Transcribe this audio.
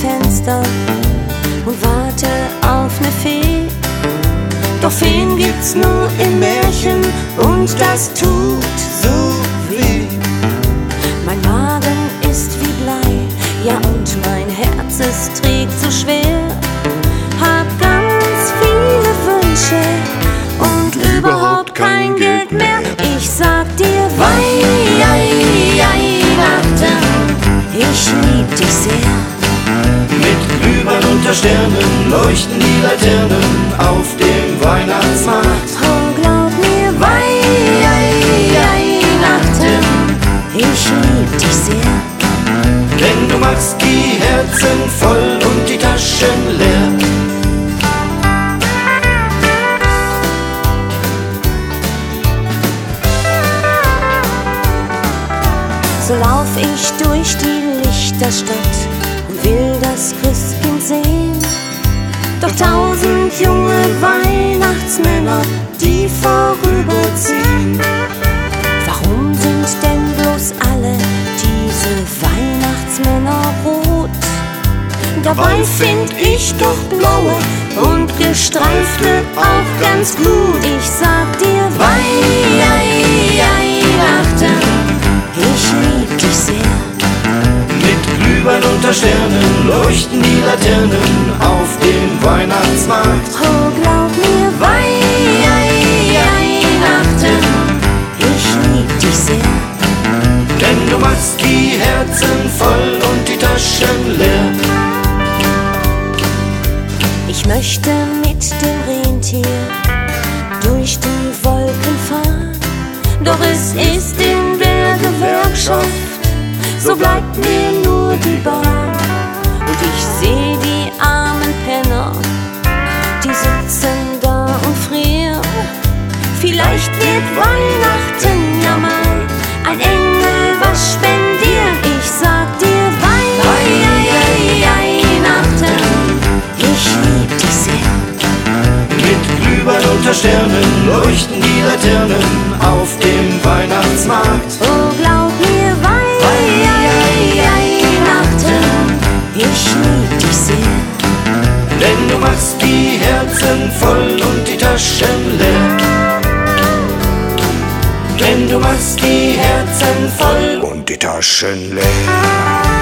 Fenster und warte auf ne Fee. Doch Feen gibt's nur im Märchen und das tut so weh. Mein Magen ist wie Blei, ja und mein Herz es trägt so schwer. Hab ganz viele Wünsche und überhaupt kein Geld mehr. Ich sag dir unter Sternen leuchten die Laternen auf dem Weihnachtsmarkt. Oh, glaub mir, Weihnachten, ich lieb dich sehr. Denn du machst die Herzen voll und die Taschen leer. So lauf ich durch die Lichterstadt und will das Christkind sehen. Doch tausend junge Weihnachtsmänner, die vorüberziehen. Warum sind denn bloß alle diese Weihnachtsmänner rot? Dabei find ich doch blaue und gestreifte auch ganz gut. Ich sag dir Weihnachten, ich lieb dich sehr. Mit Glühwein unter Sternen leuchten die Laternen Weihnachtsmarkt. Oh, glaub mir, Weihnachten, ich lieb dich sehr. Denn du machst die Herzen voll und die Taschen leer. Ich möchte mit dem Rentier durch die Wolken fahren. Doch es ist in der Gewerkschaft, so bleibt mir nur die Bahn. Vielleicht wird Weihnachten ja mal ein Engel was spendieren. Ich sag dir Weihnachten, ich lieb dich sehr. Mit Glühwein unter Sternen leuchten die Laternen auf dem Weihnachtsmarkt. Oh, glaub mir, Weihnachten, ich lieb dich sehr. Denn du machst die Herzen voll Denn du